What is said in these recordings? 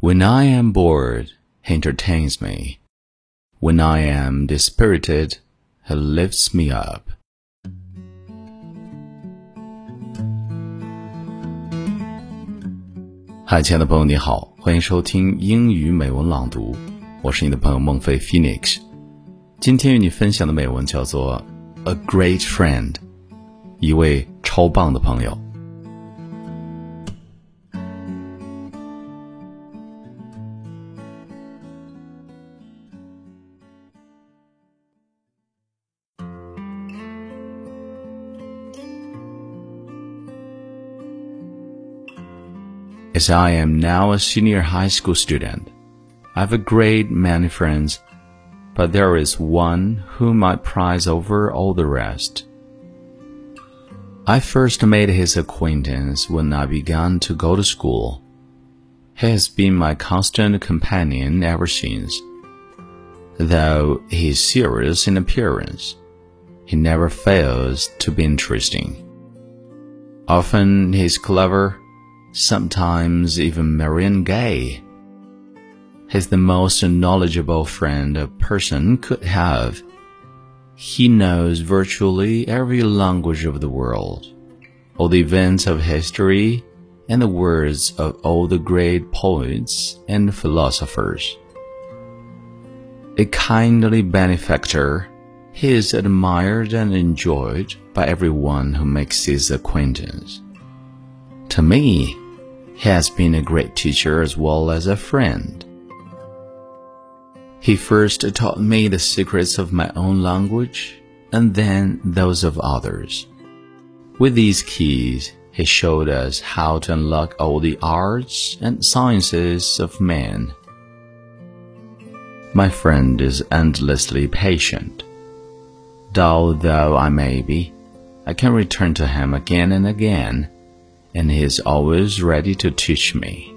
When I am bored, he entertains me. When I am dispirited, he lifts me up. 嗨，亲爱的朋友，你好，欢迎收听英语美文朗读，我是你的朋友孟非 Phoenix。今天与你分享的美文叫做《A Great Friend》，一位超棒的朋友。 As I am now a senior high school student, I have a great many friends, but there is one whom I prize over all the rest. I first made his acquaintance when I began to go to school. He has been my constant companion ever since. Though he is serious in appearance, he never fails to be interesting. Often he is clever sometimes even and gay. He's the most knowledgeable friend a person could have. He knows virtually every language of the world, all the events of history, and the words of all the great poets and philosophers. A kindly benefactor, he is admired and enjoyed by everyone who makes his acquaintance. To me, has been a great teacher as well as a friend. He first taught me the secrets of my own language and then those of others. With these keys, he showed us how to unlock all the arts and sciences of man. My friend is endlessly patient. Dull though I may be, I can return to him again and again and he is always ready to teach me.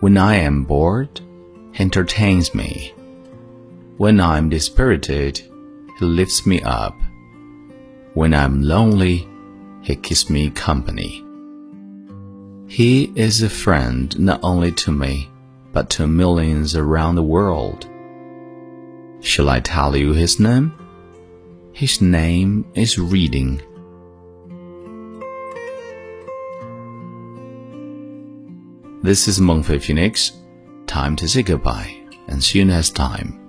When I am bored, he entertains me. When I am dispirited, he lifts me up. When I am lonely, he keeps me company. He is a friend not only to me, but to millions around the world. Shall I tell you his name? His name is Reading. This is Mengfei Phoenix. Time to say goodbye and see you next time.